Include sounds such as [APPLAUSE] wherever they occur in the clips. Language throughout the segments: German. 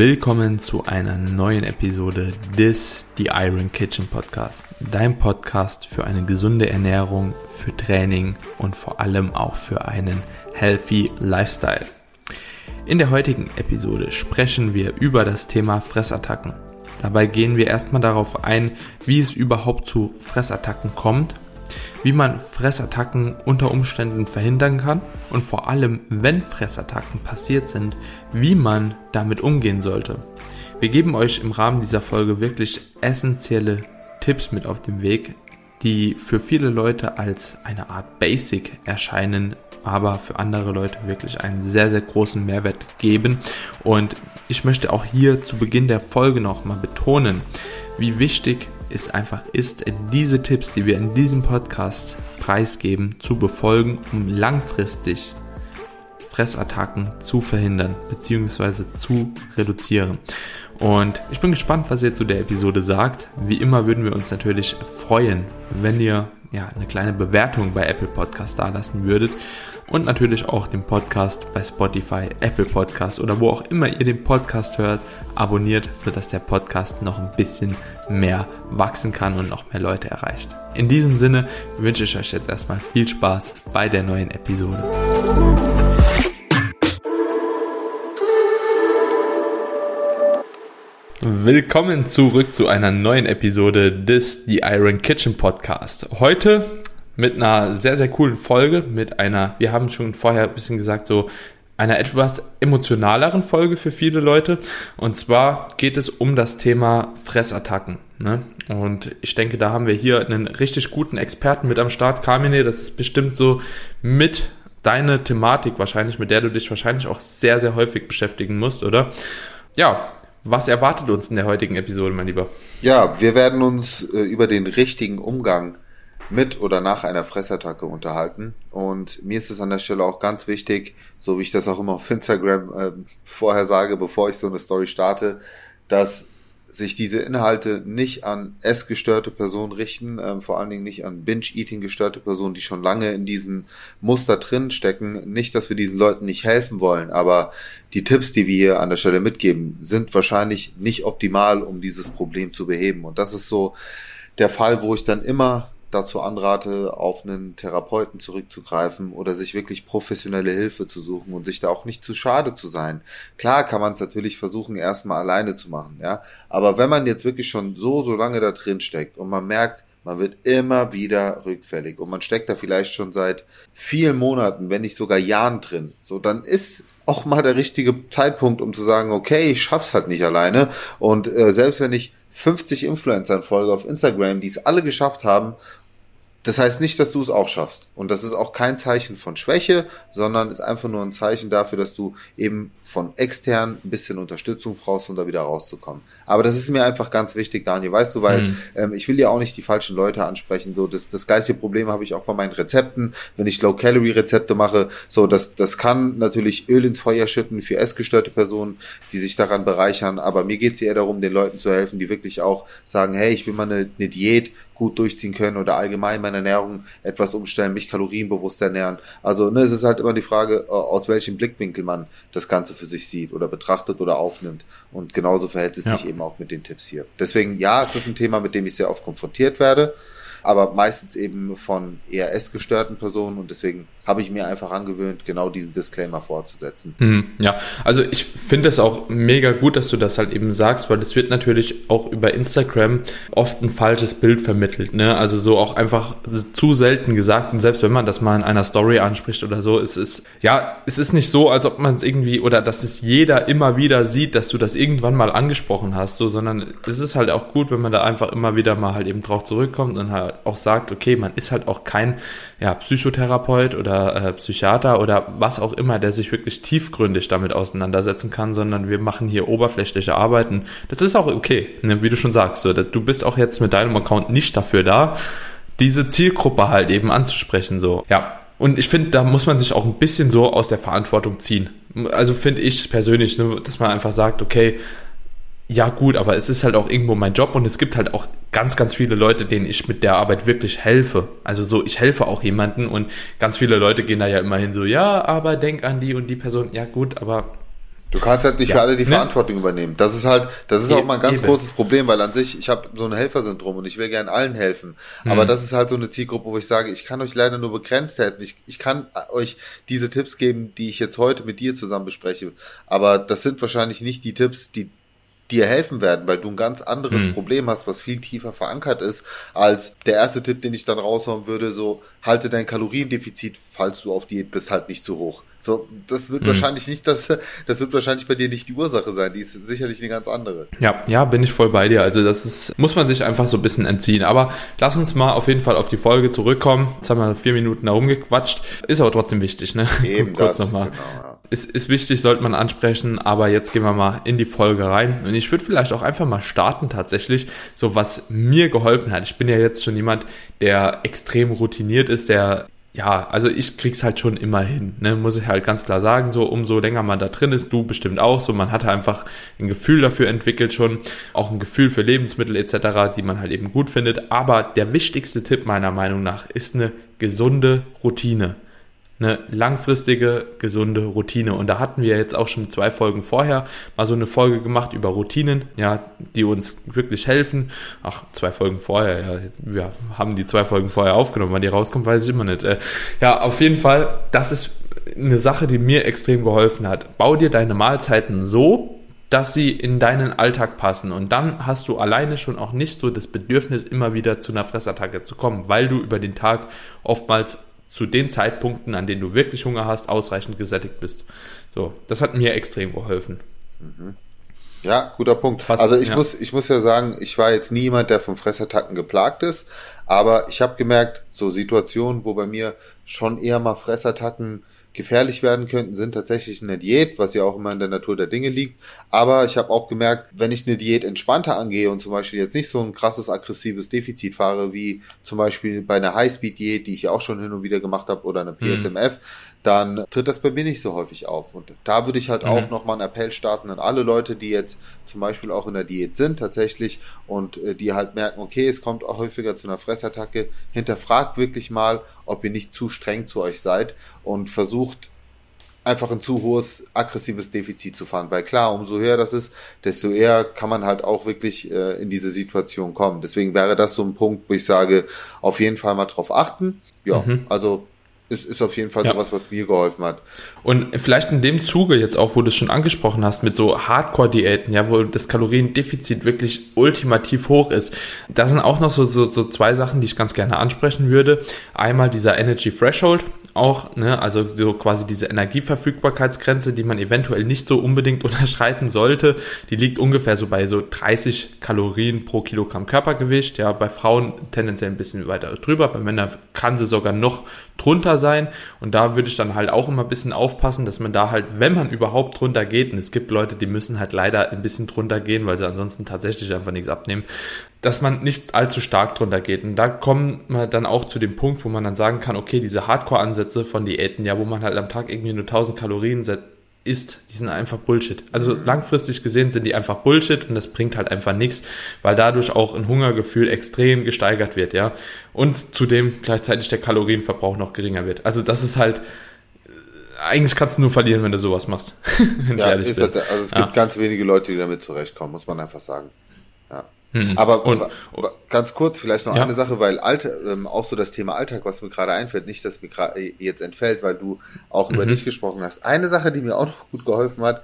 Willkommen zu einer neuen Episode des The Iron Kitchen Podcast. Dein Podcast für eine gesunde Ernährung, für Training und vor allem auch für einen healthy Lifestyle. In der heutigen Episode sprechen wir über das Thema Fressattacken. Dabei gehen wir erstmal darauf ein, wie es überhaupt zu Fressattacken kommt wie man Fressattacken unter Umständen verhindern kann und vor allem, wenn Fressattacken passiert sind, wie man damit umgehen sollte. Wir geben euch im Rahmen dieser Folge wirklich essentielle Tipps mit auf den Weg, die für viele Leute als eine Art Basic erscheinen, aber für andere Leute wirklich einen sehr, sehr großen Mehrwert geben. Und ich möchte auch hier zu Beginn der Folge nochmal betonen, wie wichtig es einfach ist, diese Tipps, die wir in diesem Podcast preisgeben, zu befolgen, um langfristig Fressattacken zu verhindern bzw. zu reduzieren. Und ich bin gespannt, was ihr zu der Episode sagt. Wie immer würden wir uns natürlich freuen, wenn ihr ja, eine kleine Bewertung bei Apple Podcast dalassen würdet und natürlich auch den Podcast bei Spotify, Apple Podcast oder wo auch immer ihr den Podcast hört, abonniert, sodass der Podcast noch ein bisschen mehr wachsen kann und noch mehr Leute erreicht. In diesem Sinne wünsche ich euch jetzt erstmal viel Spaß bei der neuen Episode. Willkommen zurück zu einer neuen Episode des The Iron Kitchen Podcast. Heute mit einer sehr, sehr coolen Folge, mit einer, wir haben schon vorher ein bisschen gesagt, so einer etwas emotionaleren Folge für viele Leute. Und zwar geht es um das Thema Fressattacken. Ne? Und ich denke, da haben wir hier einen richtig guten Experten mit am Start. Carmine, das ist bestimmt so mit deine Thematik wahrscheinlich, mit der du dich wahrscheinlich auch sehr, sehr häufig beschäftigen musst, oder? Ja, was erwartet uns in der heutigen Episode, mein Lieber? Ja, wir werden uns äh, über den richtigen Umgang mit oder nach einer Fressattacke unterhalten. Und mir ist es an der Stelle auch ganz wichtig, so wie ich das auch immer auf Instagram äh, vorher sage, bevor ich so eine Story starte, dass sich diese Inhalte nicht an essgestörte Personen richten, äh, vor allen Dingen nicht an Binge-Eating gestörte Personen, die schon lange in diesem Muster drin stecken. Nicht, dass wir diesen Leuten nicht helfen wollen, aber die Tipps, die wir hier an der Stelle mitgeben, sind wahrscheinlich nicht optimal, um dieses Problem zu beheben. Und das ist so der Fall, wo ich dann immer dazu anrate, auf einen Therapeuten zurückzugreifen oder sich wirklich professionelle Hilfe zu suchen und sich da auch nicht zu schade zu sein. Klar kann man es natürlich versuchen, erstmal alleine zu machen, ja. Aber wenn man jetzt wirklich schon so, so lange da drin steckt und man merkt, man wird immer wieder rückfällig und man steckt da vielleicht schon seit vielen Monaten, wenn nicht sogar Jahren drin, so dann ist auch mal der richtige Zeitpunkt, um zu sagen, okay, ich schaff's halt nicht alleine und äh, selbst wenn ich 50 Influencern folge auf Instagram, die es alle geschafft haben das heißt nicht, dass du es auch schaffst. Und das ist auch kein Zeichen von Schwäche, sondern ist einfach nur ein Zeichen dafür, dass du eben von extern ein bisschen Unterstützung brauchst, um da wieder rauszukommen. Aber das ist mir einfach ganz wichtig, Daniel, weißt du, weil mhm. ähm, ich will ja auch nicht die falschen Leute ansprechen. So, das, das gleiche Problem habe ich auch bei meinen Rezepten, wenn ich Low-Calorie-Rezepte mache. So, das, das kann natürlich Öl ins Feuer schütten für essgestörte Personen, die sich daran bereichern. Aber mir geht es eher darum, den Leuten zu helfen, die wirklich auch sagen, hey, ich will mal eine, eine Diät gut durchziehen können oder allgemein meine Ernährung etwas umstellen, mich kalorienbewusst ernähren. Also ne, es ist halt immer die Frage, äh, aus welchem Blickwinkel man das Ganze für sich sieht oder betrachtet oder aufnimmt. Und genauso verhält es ja. sich eben auch mit den Tipps hier. Deswegen, ja, es ist ein Thema, mit dem ich sehr oft konfrontiert werde, aber meistens eben von eher essgestörten Personen und deswegen habe ich mir einfach angewöhnt, genau diesen Disclaimer vorzusetzen. Mhm, ja, also ich finde es auch mega gut, dass du das halt eben sagst, weil es wird natürlich auch über Instagram oft ein falsches Bild vermittelt. Ne? Also so auch einfach zu selten gesagt und selbst wenn man das mal in einer Story anspricht oder so, es ist, ja, es ist nicht so, als ob man es irgendwie oder dass es jeder immer wieder sieht, dass du das irgendwann mal angesprochen hast, so, sondern es ist halt auch gut, wenn man da einfach immer wieder mal halt eben drauf zurückkommt und halt auch sagt, okay, man ist halt auch kein ja, Psychotherapeut oder äh, Psychiater oder was auch immer, der sich wirklich tiefgründig damit auseinandersetzen kann, sondern wir machen hier oberflächliche Arbeiten. Das ist auch okay, ne? wie du schon sagst. So, du bist auch jetzt mit deinem Account nicht dafür da, diese Zielgruppe halt eben anzusprechen. So, ja. Und ich finde, da muss man sich auch ein bisschen so aus der Verantwortung ziehen. Also finde ich persönlich, ne, dass man einfach sagt, okay, ja gut, aber es ist halt auch irgendwo mein Job und es gibt halt auch ganz, ganz viele Leute, denen ich mit der Arbeit wirklich helfe. Also so, ich helfe auch jemanden und ganz viele Leute gehen da ja immerhin so, ja, aber denk an die und die Person. Ja gut, aber Du kannst halt nicht ja, für alle die ne? Verantwortung übernehmen. Das ist halt, das ist e auch mal ein ganz eben. großes Problem, weil an sich, ich habe so ein Helfersyndrom und ich will gern allen helfen. Mhm. Aber das ist halt so eine Zielgruppe, wo ich sage, ich kann euch leider nur begrenzt helfen. Ich, ich kann euch diese Tipps geben, die ich jetzt heute mit dir zusammen bespreche. Aber das sind wahrscheinlich nicht die Tipps, die dir helfen werden, weil du ein ganz anderes mhm. Problem hast, was viel tiefer verankert ist, als der erste Tipp, den ich dann raushauen würde, so halte dein Kaloriendefizit, falls du auf Diät bist, halt nicht zu hoch. So, das wird mhm. wahrscheinlich nicht das, [LAUGHS] das wird wahrscheinlich bei dir nicht die Ursache sein. Die ist sicherlich eine ganz andere. Ja, ja, bin ich voll bei dir. Also das ist, muss man sich einfach so ein bisschen entziehen. Aber lass uns mal auf jeden Fall auf die Folge zurückkommen. Jetzt haben wir vier Minuten herumgequatscht. Ist aber trotzdem wichtig, ne? Eben [LAUGHS] Kurz nochmal. Genau, ja. Ist, ist wichtig, sollte man ansprechen. Aber jetzt gehen wir mal in die Folge rein. Und ich würde vielleicht auch einfach mal starten tatsächlich, so was mir geholfen hat. Ich bin ja jetzt schon jemand, der extrem routiniert ist, der ja, also ich krieg's halt schon immer hin, ne? muss ich halt ganz klar sagen, so umso länger man da drin ist, du bestimmt auch, so man hat einfach ein Gefühl dafür entwickelt schon, auch ein Gefühl für Lebensmittel etc., die man halt eben gut findet, aber der wichtigste Tipp meiner Meinung nach ist eine gesunde Routine eine langfristige, gesunde Routine. Und da hatten wir jetzt auch schon zwei Folgen vorher mal so eine Folge gemacht über Routinen, ja, die uns wirklich helfen. Ach, zwei Folgen vorher, ja, wir haben die zwei Folgen vorher aufgenommen, wann die rauskommt, weiß ich immer nicht. Äh, ja, auf jeden Fall, das ist eine Sache, die mir extrem geholfen hat. Bau dir deine Mahlzeiten so, dass sie in deinen Alltag passen. Und dann hast du alleine schon auch nicht so das Bedürfnis, immer wieder zu einer Fressattacke zu kommen, weil du über den Tag oftmals zu den Zeitpunkten, an denen du wirklich Hunger hast, ausreichend gesättigt bist. So, das hat mir extrem geholfen. Mhm. Ja, guter Punkt. Fast, also ich ja. muss, ich muss ja sagen, ich war jetzt niemand, der von Fressattacken geplagt ist, aber ich habe gemerkt, so Situationen, wo bei mir schon eher mal Fressattacken gefährlich werden könnten, sind tatsächlich eine Diät, was ja auch immer in der Natur der Dinge liegt. Aber ich habe auch gemerkt, wenn ich eine Diät entspannter angehe und zum Beispiel jetzt nicht so ein krasses aggressives Defizit fahre, wie zum Beispiel bei einer Highspeed-Diät, die ich ja auch schon hin und wieder gemacht habe, oder einer PSMF, mhm dann tritt das bei mir nicht so häufig auf. Und da würde ich halt mhm. auch nochmal einen Appell starten an alle Leute, die jetzt zum Beispiel auch in der Diät sind tatsächlich und äh, die halt merken, okay, es kommt auch häufiger zu einer Fressattacke. Hinterfragt wirklich mal, ob ihr nicht zu streng zu euch seid und versucht einfach ein zu hohes aggressives Defizit zu fahren. Weil klar, umso höher das ist, desto eher kann man halt auch wirklich äh, in diese Situation kommen. Deswegen wäre das so ein Punkt, wo ich sage, auf jeden Fall mal drauf achten. Ja, mhm. also ist, ist auf jeden Fall ja. sowas, was mir geholfen hat. Und vielleicht in dem Zuge jetzt auch, wo du es schon angesprochen hast, mit so Hardcore-Diäten, ja, wo das Kaloriendefizit wirklich ultimativ hoch ist. Da sind auch noch so, so, so zwei Sachen, die ich ganz gerne ansprechen würde. Einmal dieser Energy Threshold, auch, ne, also so quasi diese Energieverfügbarkeitsgrenze, die man eventuell nicht so unbedingt [LAUGHS] unterschreiten sollte, die liegt ungefähr so bei so 30 Kalorien pro Kilogramm Körpergewicht, ja, bei Frauen tendenziell ein bisschen weiter drüber, bei Männern kann sie sogar noch drunter sein. Und da würde ich dann halt auch immer ein bisschen aufpassen, dass man da halt, wenn man überhaupt drunter geht, und es gibt Leute, die müssen halt leider ein bisschen drunter gehen, weil sie ansonsten tatsächlich einfach nichts abnehmen, dass man nicht allzu stark drunter geht. Und da kommen wir dann auch zu dem Punkt, wo man dann sagen kann, okay, diese Hardcore-Ansätze von Diäten, ja, wo man halt am Tag irgendwie nur 1000 Kalorien isst, die sind einfach Bullshit. Also langfristig gesehen sind die einfach Bullshit und das bringt halt einfach nichts, weil dadurch auch ein Hungergefühl extrem gesteigert wird, ja. Und zudem gleichzeitig der Kalorienverbrauch noch geringer wird. Also das ist halt, eigentlich kannst du nur verlieren, wenn du sowas machst. [LAUGHS] wenn ja, ich ehrlich bin. Das, also es gibt ganz wenige Leute, die damit zurechtkommen, muss man einfach sagen. Ja. Mhm. Aber und, ganz kurz vielleicht noch ja. eine Sache, weil Alter, ähm, auch so das Thema Alltag, was mir gerade einfällt, nicht, dass mir gerade jetzt entfällt, weil du auch mhm. über dich gesprochen hast. Eine Sache, die mir auch noch gut geholfen hat,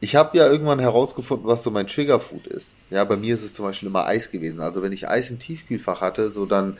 ich habe ja irgendwann herausgefunden, was so mein Triggerfood ist. Ja, bei mir ist es zum Beispiel immer Eis gewesen. Also wenn ich Eis im Tiefkühlfach hatte, so dann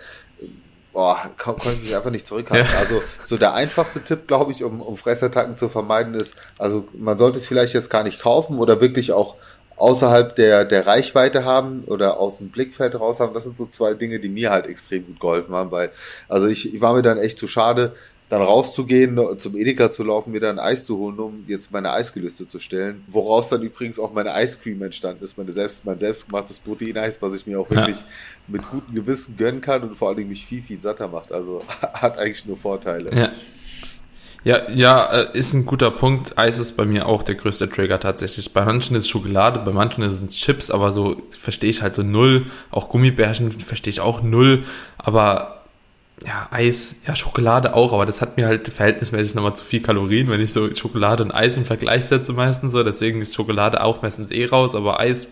boah, konnte ich mich einfach nicht zurückhalten. Ja. Also so der einfachste Tipp, glaube ich, um, um Fressattacken zu vermeiden, ist, also man sollte es vielleicht jetzt gar nicht kaufen oder wirklich auch außerhalb der, der Reichweite haben oder aus dem Blickfeld raus haben. Das sind so zwei Dinge, die mir halt extrem gut geholfen haben, weil, also ich, ich war mir dann echt zu schade, dann rauszugehen, zum Edeka zu laufen, mir dann Eis zu holen, um jetzt meine Eisgelüste zu stellen. Woraus dann übrigens auch meine Ice Cream entstanden ist, meine selbst, mein selbstgemachtes Proteineis, was ich mir auch wirklich ja. mit gutem Gewissen gönnen kann und vor allen Dingen mich viel, viel satter macht. Also [LAUGHS] hat eigentlich nur Vorteile. Ja. Ja, ja, äh, ist ein guter Punkt. Eis ist bei mir auch der größte Trigger tatsächlich. Bei manchen ist Schokolade, bei manchen es Chips, aber so verstehe ich halt so null. Auch Gummibärchen verstehe ich auch null. Aber ja, Eis, ja, Schokolade auch, aber das hat mir halt verhältnismäßig nochmal zu viel Kalorien, wenn ich so Schokolade und Eis im Vergleich setze meistens so. Deswegen ist Schokolade auch meistens eh raus, aber Eis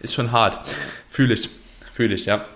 ist schon hart. Fühle ich, fühle ich, ja.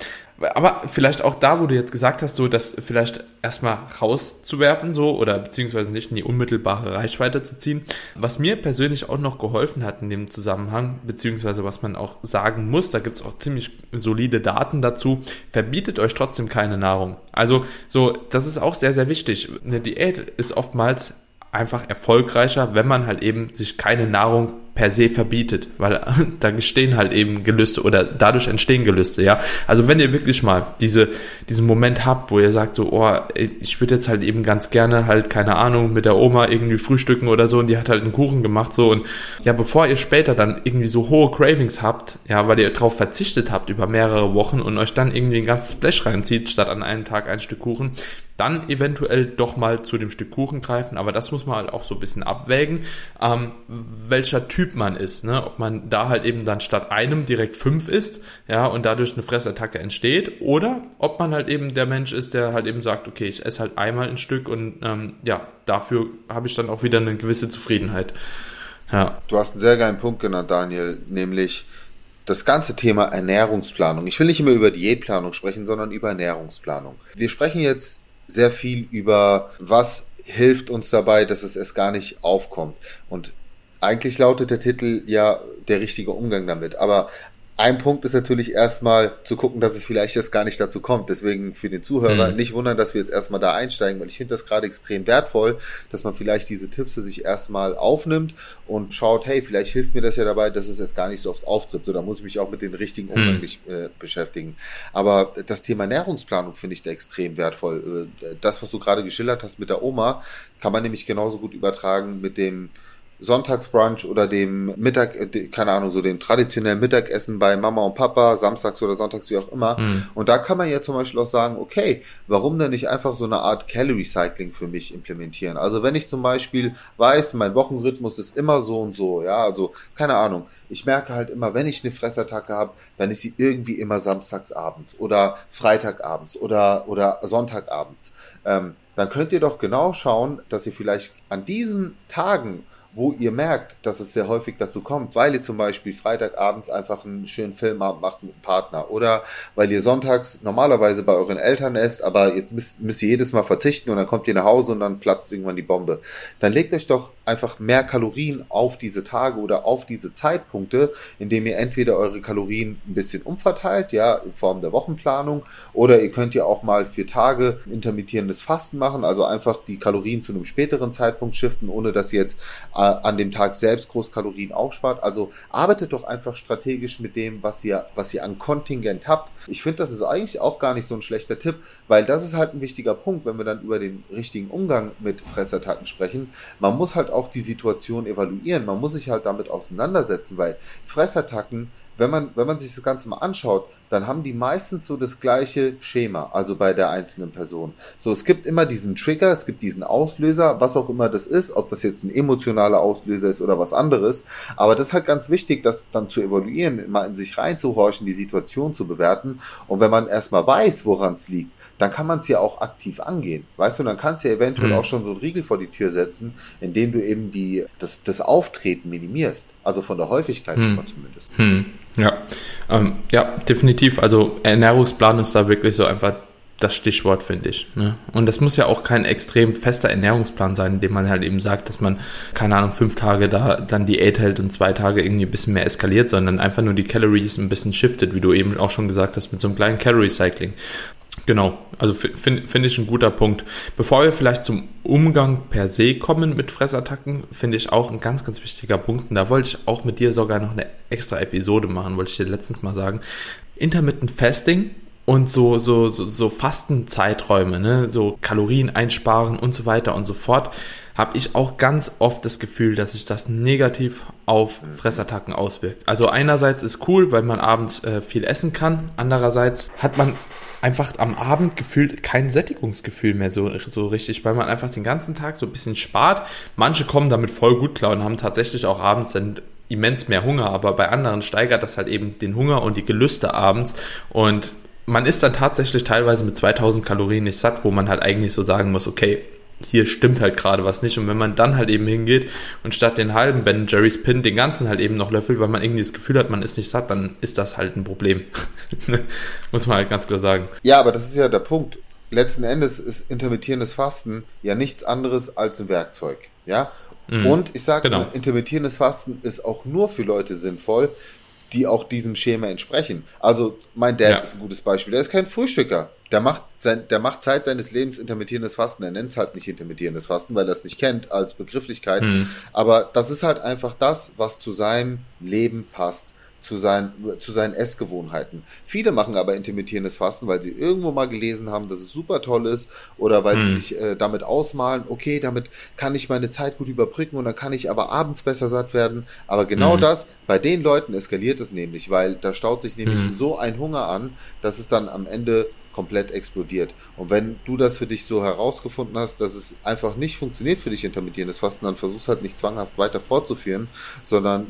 Aber vielleicht auch da, wo du jetzt gesagt hast, so das vielleicht erstmal rauszuwerfen, so oder beziehungsweise nicht in die unmittelbare Reichweite zu ziehen. Was mir persönlich auch noch geholfen hat in dem Zusammenhang, beziehungsweise was man auch sagen muss, da gibt es auch ziemlich solide Daten dazu, verbietet euch trotzdem keine Nahrung. Also so, das ist auch sehr, sehr wichtig. Eine Diät ist oftmals einfach erfolgreicher, wenn man halt eben sich keine Nahrung per se verbietet, weil [LAUGHS] da gestehen halt eben Gelüste oder dadurch entstehen Gelüste, ja. Also wenn ihr wirklich mal diese, diesen Moment habt, wo ihr sagt so, oh, ich würde jetzt halt eben ganz gerne halt, keine Ahnung, mit der Oma irgendwie frühstücken oder so und die hat halt einen Kuchen gemacht so und ja, bevor ihr später dann irgendwie so hohe Cravings habt, ja, weil ihr drauf verzichtet habt über mehrere Wochen und euch dann irgendwie ein ganzes Splash reinzieht, statt an einem Tag ein Stück Kuchen, dann eventuell doch mal zu dem Stück Kuchen greifen, aber das muss man halt auch so ein bisschen abwägen, ähm, welcher Typ man ist, ne? ob man da halt eben dann statt einem direkt fünf isst, ja, und dadurch eine Fressattacke entsteht, oder ob man halt eben der Mensch ist, der halt eben sagt, okay, ich esse halt einmal ein Stück und ähm, ja, dafür habe ich dann auch wieder eine gewisse Zufriedenheit. Ja. Du hast einen sehr geilen Punkt genannt, Daniel, nämlich das ganze Thema Ernährungsplanung. Ich will nicht immer über Diätplanung sprechen, sondern über Ernährungsplanung. Wir sprechen jetzt sehr viel über, was hilft uns dabei, dass es erst gar nicht aufkommt. Und eigentlich lautet der Titel ja der richtige Umgang damit. Aber ein Punkt ist natürlich erstmal zu gucken, dass es vielleicht jetzt gar nicht dazu kommt. Deswegen für den Zuhörer mhm. nicht wundern, dass wir jetzt erstmal da einsteigen, weil ich finde das gerade extrem wertvoll, dass man vielleicht diese Tipps für sich erstmal aufnimmt und schaut, hey, vielleicht hilft mir das ja dabei, dass es jetzt gar nicht so oft auftritt. So, da muss ich mich auch mit den richtigen mhm. Umgang mhm. äh, beschäftigen. Aber das Thema Ernährungsplanung finde ich da extrem wertvoll. Äh, das, was du gerade geschildert hast mit der Oma, kann man nämlich genauso gut übertragen mit dem Sonntagsbrunch oder dem Mittag, äh, keine Ahnung, so dem traditionellen Mittagessen bei Mama und Papa, samstags oder sonntags, wie auch immer. Mhm. Und da kann man ja zum Beispiel auch sagen, okay, warum denn nicht einfach so eine Art Calorie Cycling für mich implementieren? Also wenn ich zum Beispiel weiß, mein Wochenrhythmus ist immer so und so, ja, also keine Ahnung. Ich merke halt immer, wenn ich eine Fressattacke habe, dann ist sie irgendwie immer samstagsabends oder freitagabends oder, oder sonntagabends. Ähm, dann könnt ihr doch genau schauen, dass ihr vielleicht an diesen Tagen wo ihr merkt, dass es sehr häufig dazu kommt, weil ihr zum Beispiel Freitagabends einfach einen schönen Filmabend macht mit einem Partner oder weil ihr sonntags normalerweise bei euren Eltern esst, aber jetzt müsst, müsst ihr jedes Mal verzichten und dann kommt ihr nach Hause und dann platzt irgendwann die Bombe. Dann legt euch doch einfach mehr Kalorien auf diese Tage oder auf diese Zeitpunkte, indem ihr entweder eure Kalorien ein bisschen umverteilt, ja, in Form der Wochenplanung, oder ihr könnt ja auch mal für Tage intermittierendes Fasten machen, also einfach die Kalorien zu einem späteren Zeitpunkt shiften, ohne dass ihr jetzt an dem Tag selbst groß Kalorien aufspart. Also arbeitet doch einfach strategisch mit dem, was ihr, was ihr an Kontingent habt. Ich finde, das ist eigentlich auch gar nicht so ein schlechter Tipp, weil das ist halt ein wichtiger Punkt, wenn wir dann über den richtigen Umgang mit Fressattacken sprechen. Man muss halt auch die Situation evaluieren. Man muss sich halt damit auseinandersetzen, weil Fressattacken wenn man, wenn man sich das Ganze mal anschaut, dann haben die meistens so das gleiche Schema, also bei der einzelnen Person. So, es gibt immer diesen Trigger, es gibt diesen Auslöser, was auch immer das ist, ob das jetzt ein emotionaler Auslöser ist oder was anderes. Aber das ist halt ganz wichtig, das dann zu evaluieren, mal in sich reinzuhorchen, die Situation zu bewerten. Und wenn man erstmal weiß, woran es liegt, dann kann man es ja auch aktiv angehen. Weißt du, dann kannst du ja eventuell mhm. auch schon so einen Riegel vor die Tür setzen, indem du eben die, das, das Auftreten minimierst. Also von der Häufigkeit mhm. schon mal zumindest. Mhm. Ja, ähm, ja, definitiv. Also Ernährungsplan ist da wirklich so einfach das Stichwort, finde ich. Ne? Und das muss ja auch kein extrem fester Ernährungsplan sein, indem man halt eben sagt, dass man, keine Ahnung, fünf Tage da dann Diät hält und zwei Tage irgendwie ein bisschen mehr eskaliert, sondern einfach nur die Calories ein bisschen shiftet, wie du eben auch schon gesagt hast, mit so einem kleinen Calorie Cycling. Genau, also finde find ich ein guter Punkt. Bevor wir vielleicht zum Umgang per se kommen mit Fressattacken, finde ich auch ein ganz, ganz wichtiger Punkt. Und da wollte ich auch mit dir sogar noch eine extra Episode machen, wollte ich dir letztens mal sagen. Intermittent Fasting und so, so, so, so Fastenzeiträume, ne? so Kalorien einsparen und so weiter und so fort, habe ich auch ganz oft das Gefühl, dass sich das negativ auf Fressattacken auswirkt. Also einerseits ist cool, weil man abends äh, viel essen kann, andererseits hat man einfach am Abend gefühlt kein Sättigungsgefühl mehr so, so richtig, weil man einfach den ganzen Tag so ein bisschen spart. Manche kommen damit voll gut klar und haben tatsächlich auch abends dann immens mehr Hunger, aber bei anderen steigert das halt eben den Hunger und die Gelüste abends und man ist dann tatsächlich teilweise mit 2000 Kalorien nicht satt, wo man halt eigentlich so sagen muss, okay, hier stimmt halt gerade was nicht. Und wenn man dann halt eben hingeht und statt den halben Ben Jerry's Pin den ganzen halt eben noch löffelt, weil man irgendwie das Gefühl hat, man ist nicht satt, dann ist das halt ein Problem. [LAUGHS] Muss man halt ganz klar sagen. Ja, aber das ist ja der Punkt. Letzten Endes ist intermittierendes Fasten ja nichts anderes als ein Werkzeug. Ja, Mhm. Und ich sage genau. intermittierendes Fasten ist auch nur für Leute sinnvoll, die auch diesem Schema entsprechen. Also mein Dad ja. ist ein gutes Beispiel. Der ist kein Frühstücker. Der macht, sein, der macht Zeit seines Lebens intermittierendes Fasten. Er nennt es halt nicht intermittierendes Fasten, weil er es nicht kennt als Begrifflichkeit. Mhm. Aber das ist halt einfach das, was zu seinem Leben passt zu, sein, zu seinen Essgewohnheiten. Viele machen aber intermittierendes Fasten, weil sie irgendwo mal gelesen haben, dass es super toll ist oder weil hm. sie sich äh, damit ausmalen, okay, damit kann ich meine Zeit gut überbrücken und dann kann ich aber abends besser satt werden. Aber genau hm. das, bei den Leuten eskaliert es nämlich, weil da staut sich nämlich hm. so ein Hunger an, dass es dann am Ende komplett explodiert. Und wenn du das für dich so herausgefunden hast, dass es einfach nicht funktioniert für dich intermittierendes Fasten, dann versuchst halt nicht zwanghaft weiter fortzuführen, sondern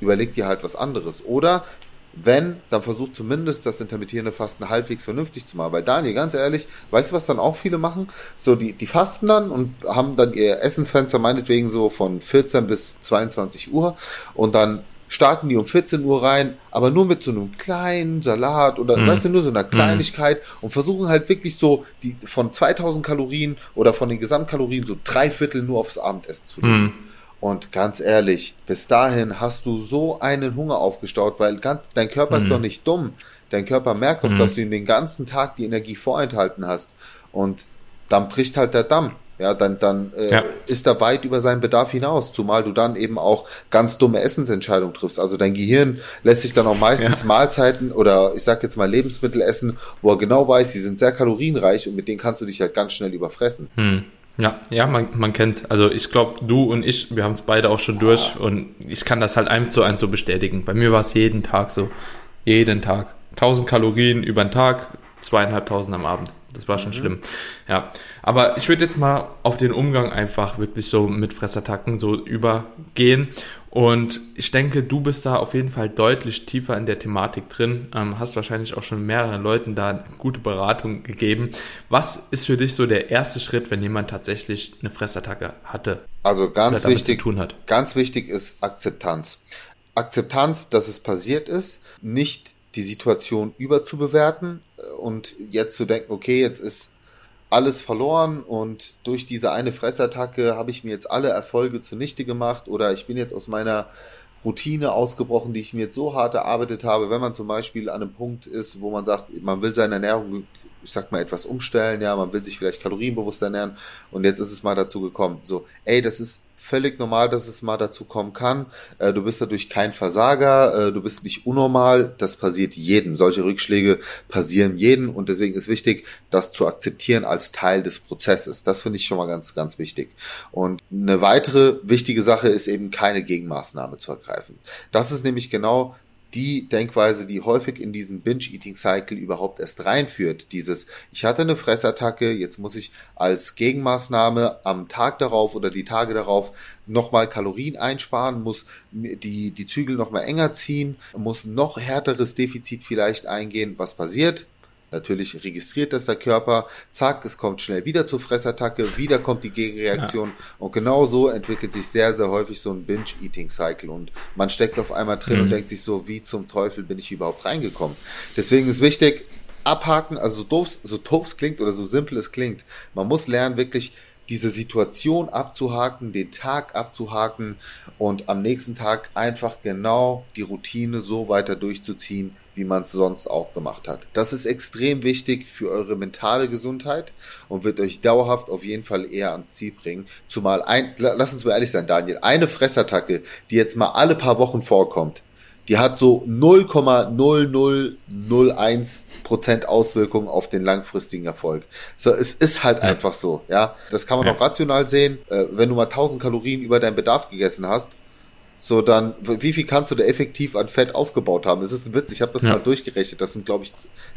überleg dir halt was anderes. Oder wenn, dann versuch zumindest das intermittierende Fasten halbwegs vernünftig zu machen. Weil Daniel, ganz ehrlich, weißt du, was dann auch viele machen? So, die, die fasten dann und haben dann ihr Essensfenster meinetwegen so von 14 bis 22 Uhr und dann starten die um 14 Uhr rein, aber nur mit so einem kleinen Salat oder mhm. weißt du, nur so einer mhm. Kleinigkeit mhm. und versuchen halt wirklich so die von 2000 Kalorien oder von den Gesamtkalorien so drei Viertel nur aufs Abendessen zu legen. Mhm. Und ganz ehrlich, bis dahin hast du so einen Hunger aufgestaut, weil ganz, dein Körper mhm. ist doch nicht dumm. Dein Körper merkt doch, mhm. dass du ihm den ganzen Tag die Energie vorenthalten hast. Und dann bricht halt der Damm. Ja, dann, dann äh, ja. ist er weit über seinen Bedarf hinaus, zumal du dann eben auch ganz dumme Essensentscheidungen triffst. Also dein Gehirn lässt sich dann auch meistens ja. Mahlzeiten oder ich sag jetzt mal Lebensmittel essen, wo er genau weiß, die sind sehr kalorienreich und mit denen kannst du dich halt ganz schnell überfressen. Hm. Ja, ja, man, man kennt's. Also ich glaube, du und ich, wir haben es beide auch schon durch und ich kann das halt eins zu eins so bestätigen. Bei mir war es jeden Tag so. Jeden Tag. 1000 Kalorien über den Tag, zweieinhalbtausend am Abend. Das war schon mhm. schlimm. Ja. Aber ich würde jetzt mal auf den Umgang einfach wirklich so mit Fressattacken so übergehen. Und ich denke, du bist da auf jeden Fall deutlich tiefer in der Thematik drin. Ähm, hast wahrscheinlich auch schon mehreren Leuten da eine gute Beratung gegeben. Was ist für dich so der erste Schritt, wenn jemand tatsächlich eine Fressattacke hatte? Also ganz wichtig, ganz wichtig ist Akzeptanz. Akzeptanz, dass es passiert ist, nicht die Situation überzubewerten und jetzt zu denken, okay, jetzt ist alles verloren und durch diese eine Fressattacke habe ich mir jetzt alle Erfolge zunichte gemacht oder ich bin jetzt aus meiner Routine ausgebrochen, die ich mir jetzt so hart erarbeitet habe, wenn man zum Beispiel an einem Punkt ist, wo man sagt, man will seine Ernährung, ich sag mal, etwas umstellen, ja, man will sich vielleicht kalorienbewusst ernähren und jetzt ist es mal dazu gekommen. So, ey, das ist völlig normal, dass es mal dazu kommen kann. Äh, du bist dadurch kein Versager, äh, du bist nicht unnormal, das passiert jedem. Solche Rückschläge passieren jedem und deswegen ist wichtig, das zu akzeptieren als Teil des Prozesses. Das finde ich schon mal ganz, ganz wichtig. Und eine weitere wichtige Sache ist eben keine Gegenmaßnahme zu ergreifen. Das ist nämlich genau die Denkweise, die häufig in diesen Binge-Eating-Cycle überhaupt erst reinführt. Dieses, ich hatte eine Fressattacke, jetzt muss ich als Gegenmaßnahme am Tag darauf oder die Tage darauf nochmal Kalorien einsparen, muss die, die Zügel nochmal enger ziehen, muss noch härteres Defizit vielleicht eingehen. Was passiert? Natürlich registriert das der Körper, zack, es kommt schnell wieder zur Fressattacke, wieder kommt die Gegenreaktion ja. und genau so entwickelt sich sehr, sehr häufig so ein Binge-Eating-Cycle und man steckt auf einmal drin mhm. und denkt sich so, wie zum Teufel bin ich überhaupt reingekommen. Deswegen ist wichtig, abhaken, also so doof, so doof es klingt oder so simpel es klingt, man muss lernen wirklich diese Situation abzuhaken, den Tag abzuhaken und am nächsten Tag einfach genau die Routine so weiter durchzuziehen, wie man es sonst auch gemacht hat. Das ist extrem wichtig für eure mentale Gesundheit und wird euch dauerhaft auf jeden Fall eher ans Ziel bringen. Zumal ein, lass uns mal ehrlich sein, Daniel, eine Fressattacke, die jetzt mal alle paar Wochen vorkommt, die hat so 0,0001% Auswirkungen auf den langfristigen Erfolg. So, es ist halt ja. einfach so, ja. Das kann man ja. auch rational sehen. Äh, wenn du mal 1000 Kalorien über deinen Bedarf gegessen hast, so dann, wie viel kannst du da effektiv an Fett aufgebaut haben? Es ist ein Witz, ich habe das ja. mal durchgerechnet. Das sind, glaube ich,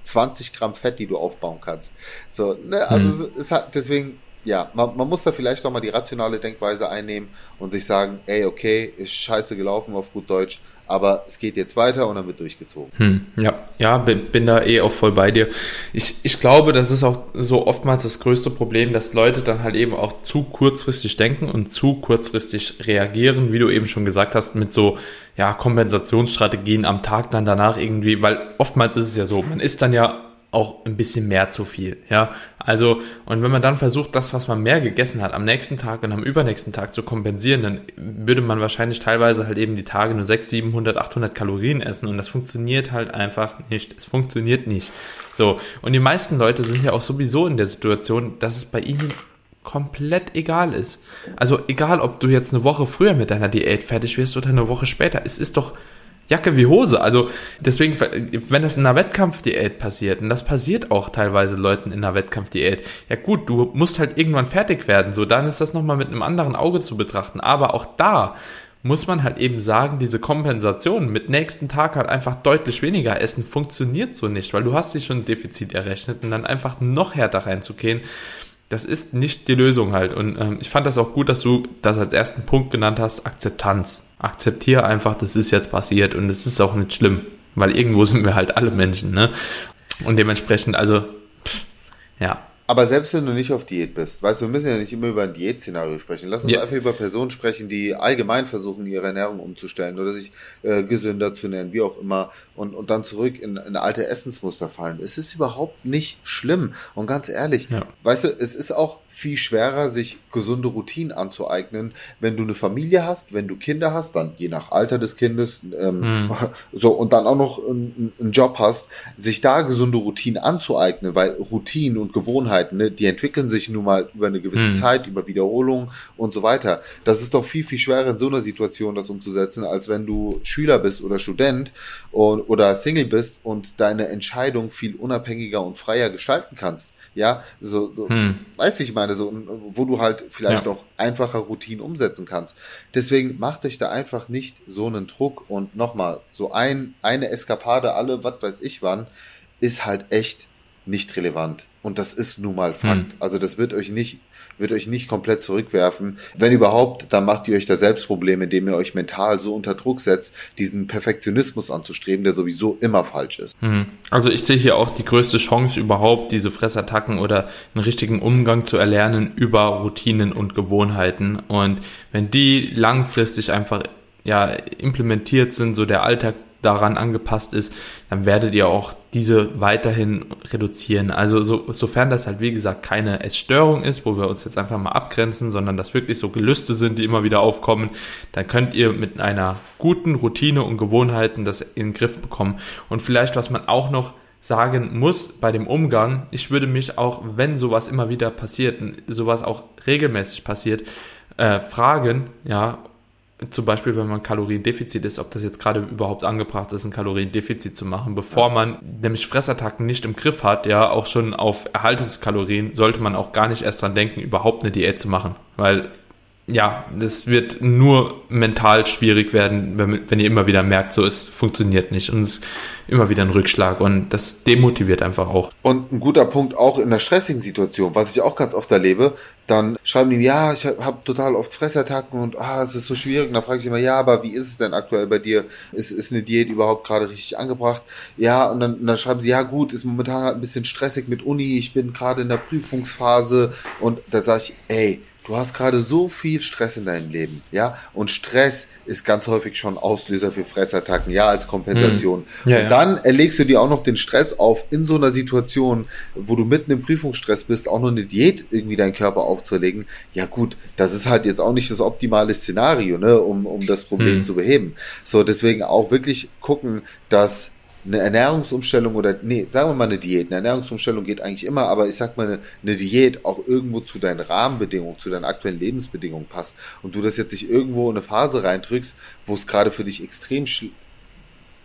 20 Gramm Fett, die du aufbauen kannst. So, ne, also hm. es, es hat deswegen, ja, man, man muss da vielleicht auch mal die rationale Denkweise einnehmen und sich sagen, ey, okay, ist scheiße gelaufen auf gut Deutsch, aber es geht jetzt weiter und dann wird durchgezogen. Hm, ja, ja, bin, bin da eh auch voll bei dir. Ich, ich glaube, das ist auch so oftmals das größte Problem, dass Leute dann halt eben auch zu kurzfristig denken und zu kurzfristig reagieren, wie du eben schon gesagt hast, mit so ja, Kompensationsstrategien am Tag dann danach irgendwie, weil oftmals ist es ja so, man ist dann ja auch ein bisschen mehr zu viel, ja. Also, und wenn man dann versucht, das, was man mehr gegessen hat, am nächsten Tag und am übernächsten Tag zu kompensieren, dann würde man wahrscheinlich teilweise halt eben die Tage nur 600, 700, 800 Kalorien essen und das funktioniert halt einfach nicht. Es funktioniert nicht. So. Und die meisten Leute sind ja auch sowieso in der Situation, dass es bei ihnen komplett egal ist. Also egal, ob du jetzt eine Woche früher mit deiner Diät fertig wirst oder eine Woche später, es ist doch Jacke wie Hose. Also deswegen, wenn das in einer Wettkampfdiät passiert, und das passiert auch teilweise Leuten in einer Wettkampfdiät, ja gut, du musst halt irgendwann fertig werden, so dann ist das nochmal mit einem anderen Auge zu betrachten. Aber auch da muss man halt eben sagen, diese Kompensation mit nächsten Tag halt einfach deutlich weniger essen funktioniert so nicht, weil du hast dich schon ein Defizit errechnet und dann einfach noch härter reinzugehen, das ist nicht die Lösung halt. Und ähm, ich fand das auch gut, dass du das als ersten Punkt genannt hast, Akzeptanz akzeptiere einfach, das ist jetzt passiert und es ist auch nicht schlimm, weil irgendwo sind wir halt alle Menschen, ne? Und dementsprechend, also, pff, ja. Aber selbst wenn du nicht auf Diät bist, weißt du, wir müssen ja nicht immer über ein Diätszenario sprechen. Lass uns ja. einfach über Personen sprechen, die allgemein versuchen, ihre Ernährung umzustellen oder sich äh, gesünder zu nennen, wie auch immer, und, und dann zurück in, in alte Essensmuster fallen. Es ist überhaupt nicht schlimm. Und ganz ehrlich, ja. weißt du, es ist auch viel schwerer, sich gesunde Routinen anzueignen, wenn du eine Familie hast, wenn du Kinder hast, dann je nach Alter des Kindes, ähm, hm. [LAUGHS] so und dann auch noch einen, einen, Job hast, sich da gesunde Routinen anzueignen, weil Routinen und Gewohnheiten, ne, die entwickeln sich nun mal über eine gewisse hm. Zeit, über Wiederholung und so weiter. Das ist doch viel, viel schwerer in so einer Situation, das umzusetzen, als wenn du Schüler bist oder Student und, oder Single bist und deine Entscheidung viel unabhängiger und freier gestalten kannst. Ja, so, so hm. weißt wie ich meine, so, wo du halt vielleicht ja. auch einfacher Routinen umsetzen kannst. Deswegen macht euch da einfach nicht so einen Druck und nochmal, so ein, eine Eskapade alle, was weiß ich wann, ist halt echt nicht relevant. Und das ist nun mal Fakt. Hm. Also das wird euch nicht wird euch nicht komplett zurückwerfen. Wenn überhaupt, dann macht ihr euch da selbst Probleme, indem ihr euch mental so unter Druck setzt, diesen Perfektionismus anzustreben, der sowieso immer falsch ist. Mhm. Also ich sehe hier auch die größte Chance überhaupt, diese Fressattacken oder einen richtigen Umgang zu erlernen über Routinen und Gewohnheiten. Und wenn die langfristig einfach ja, implementiert sind, so der Alltag daran angepasst ist, dann werdet ihr auch diese weiterhin reduzieren. Also so, sofern das halt wie gesagt keine Essstörung ist, wo wir uns jetzt einfach mal abgrenzen, sondern das wirklich so Gelüste sind, die immer wieder aufkommen, dann könnt ihr mit einer guten Routine und Gewohnheiten das in den Griff bekommen. Und vielleicht, was man auch noch sagen muss bei dem Umgang, ich würde mich auch, wenn sowas immer wieder passiert, sowas auch regelmäßig passiert, äh, fragen, ja, zum Beispiel, wenn man Kaloriendefizit ist, ob das jetzt gerade überhaupt angebracht ist, ein Kaloriendefizit zu machen, bevor ja. man nämlich Fressattacken nicht im Griff hat, ja, auch schon auf Erhaltungskalorien, sollte man auch gar nicht erst dran denken, überhaupt eine Diät zu machen, weil ja, das wird nur mental schwierig werden, wenn, wenn ihr immer wieder merkt, so es funktioniert nicht und es ist immer wieder ein Rückschlag und das demotiviert einfach auch. Und ein guter Punkt auch in der stressigen Situation, was ich auch ganz oft erlebe, dann schreiben die, ja, ich habe total oft Fressattacken und ah, es ist so schwierig. Und dann frage ich immer, ja, aber wie ist es denn aktuell bei dir? Ist, ist eine Diät überhaupt gerade richtig angebracht? Ja, und dann, und dann schreiben sie, ja gut, ist momentan halt ein bisschen stressig mit Uni, ich bin gerade in der Prüfungsphase und da sage ich, ey, Du hast gerade so viel Stress in deinem Leben, ja? Und Stress ist ganz häufig schon Auslöser für Fressattacken, ja, als Kompensation. Mhm. Ja, und dann erlegst du dir auch noch den Stress auf, in so einer Situation, wo du mitten im Prüfungsstress bist, auch noch eine Diät irgendwie deinen Körper aufzulegen. Ja gut, das ist halt jetzt auch nicht das optimale Szenario, ne, um, um das Problem mhm. zu beheben. So, deswegen auch wirklich gucken, dass eine Ernährungsumstellung oder, nee, sagen wir mal eine Diät. Eine Ernährungsumstellung geht eigentlich immer, aber ich sag mal, eine, eine Diät auch irgendwo zu deinen Rahmenbedingungen, zu deinen aktuellen Lebensbedingungen passt und du das jetzt nicht irgendwo in eine Phase reindrückst, wo es gerade für dich extrem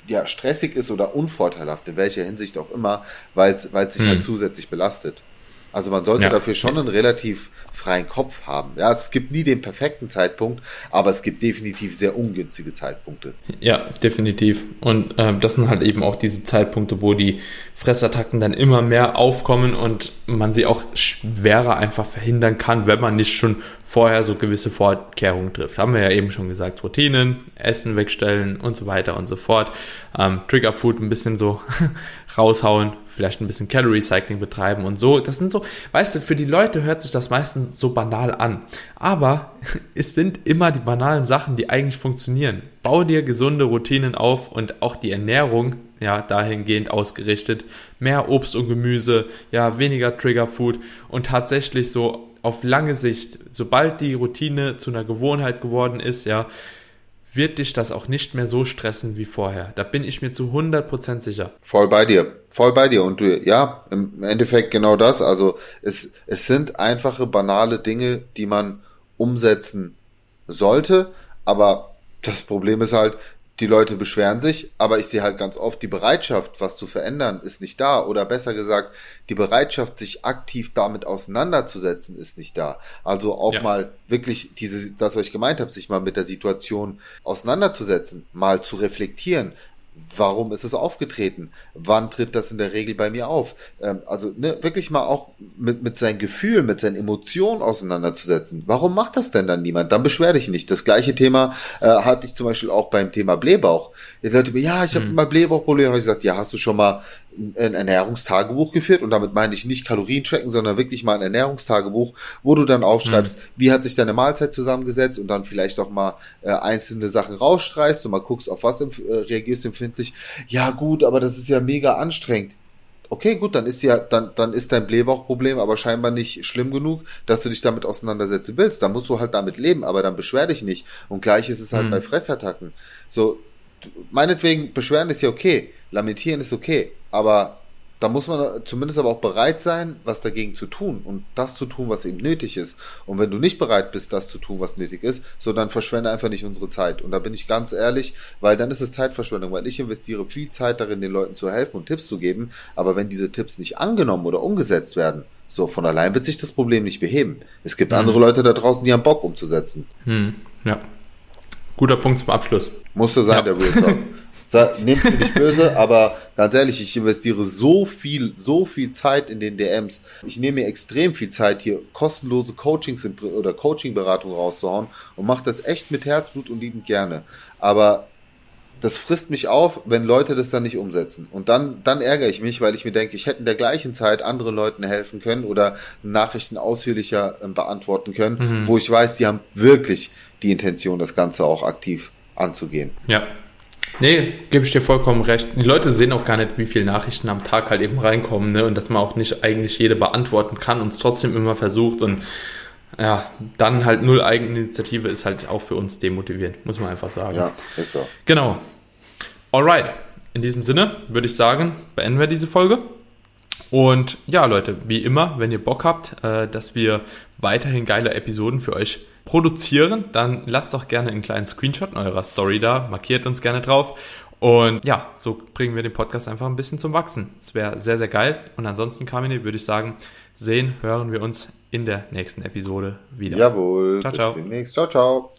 ja, stressig ist oder unvorteilhaft, in welcher Hinsicht auch immer, weil es sich halt mhm. halt zusätzlich belastet. Also man sollte Ja. dafür schon einen relativ freien Kopf haben. Ja, es gibt nie den perfekten Zeitpunkt, aber es gibt definitiv sehr ungünstige Zeitpunkte. Ja, definitiv. Und ähm, das sind halt eben auch diese Zeitpunkte, wo die Fressattacken dann immer mehr aufkommen und man sie auch schwerer einfach verhindern kann, wenn man nicht schon vorher so gewisse Vorkehrungen trifft. Haben wir ja eben schon gesagt, Routinen, Essen wegstellen und so weiter und so fort. Ähm, Trigger Food ein bisschen so [LAUGHS] raushauen, vielleicht ein bisschen Calorie Cycling betreiben und so. Das sind so, weißt du, für die Leute hört sich das meistens so banal an. Aber [LAUGHS] es sind immer die banalen Sachen, die eigentlich funktionieren. Bau dir gesunde Routinen auf und auch die Ernährung, ja, dahingehend ausgerichtet. Mehr Obst und Gemüse, ja, weniger Trigger Food und tatsächlich so auf lange Sicht, sobald die Routine zu einer Gewohnheit geworden ist, ja, wird dich das auch nicht mehr so stressen wie vorher. Da bin ich mir zu 100% sicher. Voll bei dir, voll bei dir. Und du, ja, im Endeffekt genau das. Also es, es sind einfache, banale Dinge, die man umsetzen sollte. Aber das Problem ist halt, die Leute beschweren sich, aber ich sehe halt ganz oft, die Bereitschaft, was zu verändern, ist nicht da. Oder besser gesagt, die Bereitschaft, sich aktiv damit auseinanderzusetzen, ist nicht da. Also auch Ja. mal wirklich diese, das, was ich gemeint habe, sich mal mit der Situation auseinanderzusetzen, mal zu reflektieren. Warum ist es aufgetreten? Wann tritt das in der Regel bei mir auf? Ähm, also ne, wirklich mal auch mit, mit seinen Gefühlen, mit seinen Emotionen auseinanderzusetzen. Warum macht das denn dann niemand? Dann beschwer dich nicht. Das gleiche Thema äh, hatte ich zum Beispiel auch beim Thema Blähbauch. Ihr sagte mir, ja, ich habe mal Blähbauchprobleme. Habe ich gesagt, ja, hast du schon mal ein Ernährungstagebuch geführt und damit meine ich nicht Kalorien tracken, sondern wirklich mal ein Ernährungstagebuch, wo du dann aufschreibst, wie hat sich deine Mahlzeit zusammengesetzt und dann vielleicht auch mal äh, einzelne Sachen rausstreichst und mal guckst, auf was empf- äh, reagierst du empfindlich. Ja gut, aber das ist ja mega anstrengend. Okay, gut, dann ist ja, dann, dann ist dein Blähbauchproblem aber scheinbar nicht schlimm genug, dass du dich damit auseinandersetzen willst. Dann musst du halt damit leben, aber dann beschwer dich nicht. Und gleich ist es halt Mhm. bei Fressattacken. So, meinetwegen, beschweren ist ja okay, lamentieren ist okay, aber da muss man zumindest aber auch bereit sein, was dagegen zu tun und das zu tun, was eben nötig ist. Und wenn du nicht bereit bist, das zu tun, was nötig ist, so dann verschwende einfach nicht unsere Zeit. Und da bin ich ganz ehrlich, weil dann ist es Zeitverschwendung, weil ich investiere viel Zeit darin, den Leuten zu helfen und Tipps zu geben. Aber wenn diese Tipps nicht angenommen oder umgesetzt werden, so von allein wird sich das Problem nicht beheben. Es gibt andere Leute da draußen, die haben Bock umzusetzen. Hm, ja. Guter Punkt zum Abschluss. Musste sein, Ja. der Real Talk. [LAUGHS] Nehm's mir nicht böse, [LAUGHS] aber ganz ehrlich, ich investiere so viel, so viel Zeit in den DMs. Ich nehme mir extrem viel Zeit, hier kostenlose Coachings oder Coaching-Beratung rauszuhauen und mache das echt mit Herzblut und liebend gerne. Aber das frisst mich auf, wenn Leute das dann nicht umsetzen. Und dann, dann ärgere ich mich, weil ich mir denke, ich hätte in der gleichen Zeit anderen Leuten helfen können oder Nachrichten ausführlicher ähm, beantworten können, wo ich weiß, die haben wirklich die Intention, das Ganze auch aktiv anzugehen. Ja. Nee, gebe ich dir vollkommen recht. Die Leute sehen auch gar nicht, wie viele Nachrichten am Tag halt eben reinkommen, ne? Und dass man auch nicht eigentlich jede beantworten kann und es trotzdem immer versucht und ja, dann halt null Eigeninitiative ist halt auch für uns demotivierend, muss man einfach sagen. Ja, ist so. Genau. Alright. In diesem Sinne würde ich sagen, beenden wir diese Folge. Und ja, Leute, wie immer, wenn ihr Bock habt, äh, dass wir weiterhin geile Episoden für euch produzieren, dann lasst doch gerne einen kleinen Screenshot in eurer Story da, markiert uns gerne drauf. Und ja, so bringen wir den Podcast einfach ein bisschen zum Wachsen. Es wäre sehr, sehr geil. Und ansonsten, Kamine, würde ich sagen, sehen, hören wir uns in der nächsten Episode wieder. Jawohl. Ciao, bis ciao. demnächst. Ciao, ciao.